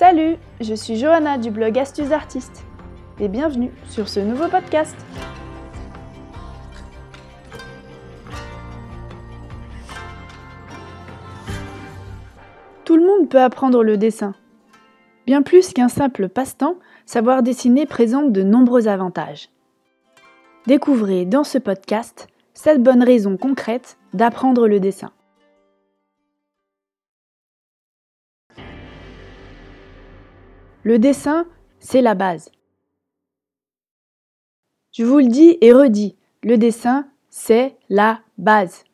Salut, je suis Johanna du blog Astuces Artistes et bienvenue sur ce nouveau podcast. Tout le monde peut apprendre le dessin. Bien plus qu'un simple passe-temps, savoir dessiner présente de nombreux avantages. Découvrez dans ce podcast 7 bonnes raisons concrètes d'apprendre le dessin. Le dessin, c'est la base. Je vous le dis et redis, le dessin, c'est la base.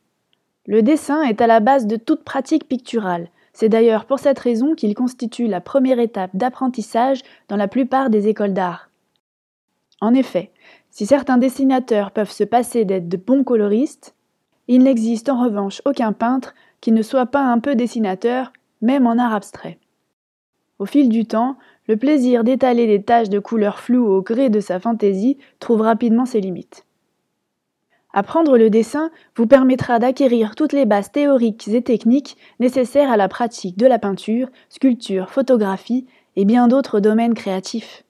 Le dessin est à la base de toute pratique picturale. C'est d'ailleurs pour cette raison qu'il constitue la première étape d'apprentissage dans la plupart des écoles d'art. En effet, si certains dessinateurs peuvent se passer d'être de bons coloristes, il n'existe en revanche aucun peintre qui ne soit pas un peu dessinateur, même en art abstrait. Au fil du temps, le plaisir d'étaler des taches de couleurs floues au gré de sa fantaisie trouve rapidement ses limites. Apprendre le dessin vous permettra d'acquérir toutes les bases théoriques et techniques nécessaires à la pratique de la peinture, sculpture, photographie et bien d'autres domaines créatifs.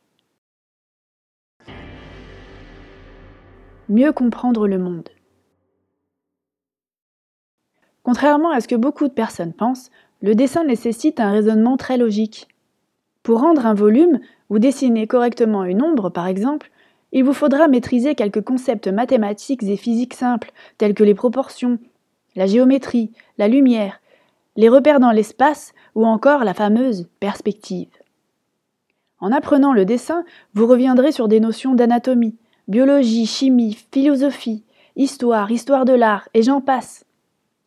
Mieux comprendre le monde. Contrairement à ce que beaucoup de personnes pensent, le dessin nécessite un raisonnement très logique. Pour rendre un volume ou dessiner correctement une ombre, par exemple, il vous faudra maîtriser quelques concepts mathématiques et physiques simples, tels que les proportions, la géométrie, la lumière, les repères dans l'espace ou encore la fameuse perspective. En apprenant le dessin, vous reviendrez sur des notions d'anatomie, biologie, chimie, philosophie, histoire, histoire de l'art, et j'en passe.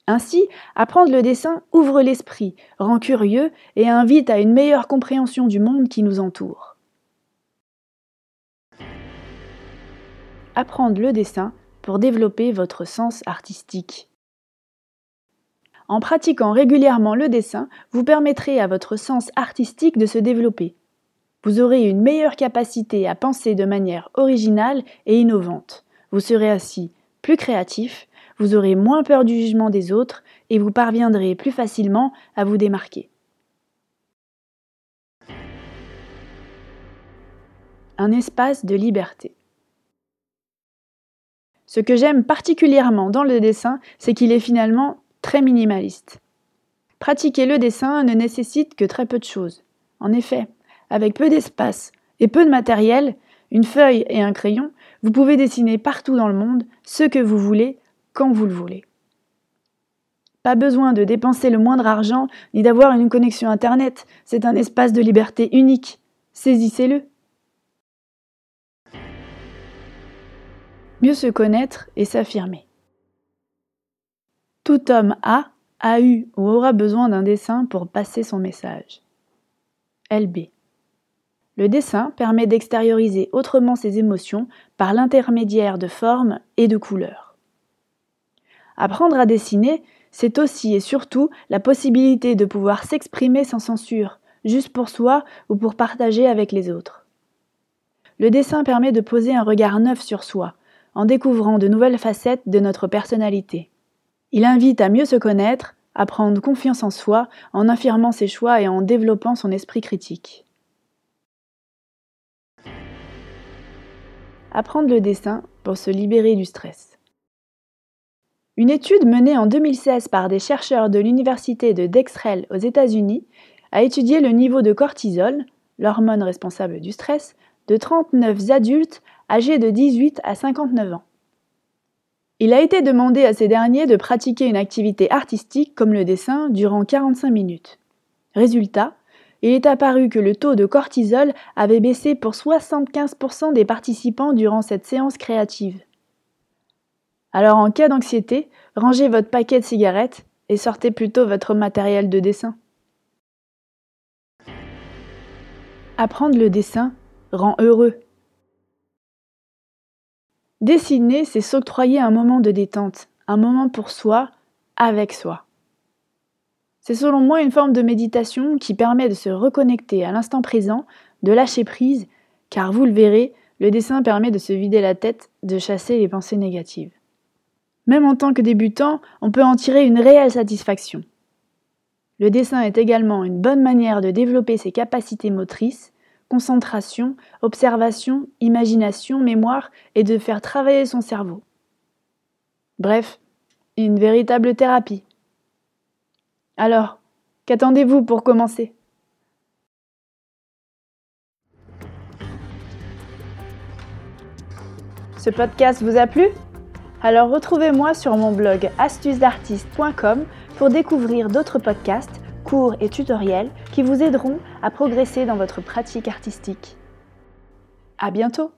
Ainsi, apprendre le dessin ouvre l'esprit, rend curieux et invite à une meilleure compréhension du monde qui nous entoure. Apprendre le dessin pour développer votre sens artistique. En pratiquant régulièrement le dessin, vous permettrez à votre sens artistique de se développer. Vous aurez une meilleure capacité à penser de manière originale et innovante. Vous serez ainsi plus créatif vous aurez moins peur du jugement des autres et vous parviendrez plus facilement à vous démarquer. Un espace de liberté. Ce que j'aime particulièrement dans le dessin, c'est qu'il est finalement très minimaliste. Pratiquer le dessin ne nécessite que très peu de choses. En effet, avec peu d'espace et peu de matériel, une feuille et un crayon, vous pouvez dessiner partout dans le monde ce que vous voulez quand vous le voulez. Pas besoin de dépenser le moindre argent ni d'avoir une connexion Internet, c'est un espace de liberté unique. Saisissez-le. Mieux se connaître et s'affirmer. Tout homme a, a eu ou aura besoin d'un dessin pour passer son message. LB. Le dessin permet d'extérioriser autrement ses émotions par l'intermédiaire de formes et de couleurs. Apprendre à dessiner, c'est aussi et surtout la possibilité de pouvoir s'exprimer sans censure, juste pour soi ou pour partager avec les autres. Le dessin permet de poser un regard neuf sur soi, en découvrant de nouvelles facettes de notre personnalité. Il invite à mieux se connaître, à prendre confiance en soi, en affirmant ses choix et en développant son esprit critique. Apprendre le dessin pour se libérer du stress. Une étude menée en 2016 par des chercheurs de l'université de Dexrel aux États-Unis a étudié le niveau de cortisol, l'hormone responsable du stress, de 39 adultes âgés de 18 à 59 ans. Il a été demandé à ces derniers de pratiquer une activité artistique comme le dessin durant 45 minutes. Résultat, il est apparu que le taux de cortisol avait baissé pour 75% des participants durant cette séance créative. Alors en cas d'anxiété, rangez votre paquet de cigarettes et sortez plutôt votre matériel de dessin. Apprendre le dessin rend heureux. Dessiner, c'est s'octroyer un moment de détente, un moment pour soi, avec soi. C'est selon moi une forme de méditation qui permet de se reconnecter à l'instant présent, de lâcher prise, car vous le verrez, le dessin permet de se vider la tête, de chasser les pensées négatives. Même en tant que débutant, on peut en tirer une réelle satisfaction. Le dessin est également une bonne manière de développer ses capacités motrices, concentration, observation, imagination, mémoire et de faire travailler son cerveau. Bref, une véritable thérapie. Alors, qu'attendez-vous pour commencer? Ce podcast vous a plu? Alors retrouvez-moi sur mon blog astucesdartiste.com pour découvrir d'autres podcasts, cours et tutoriels qui vous aideront à progresser dans votre pratique artistique. À bientôt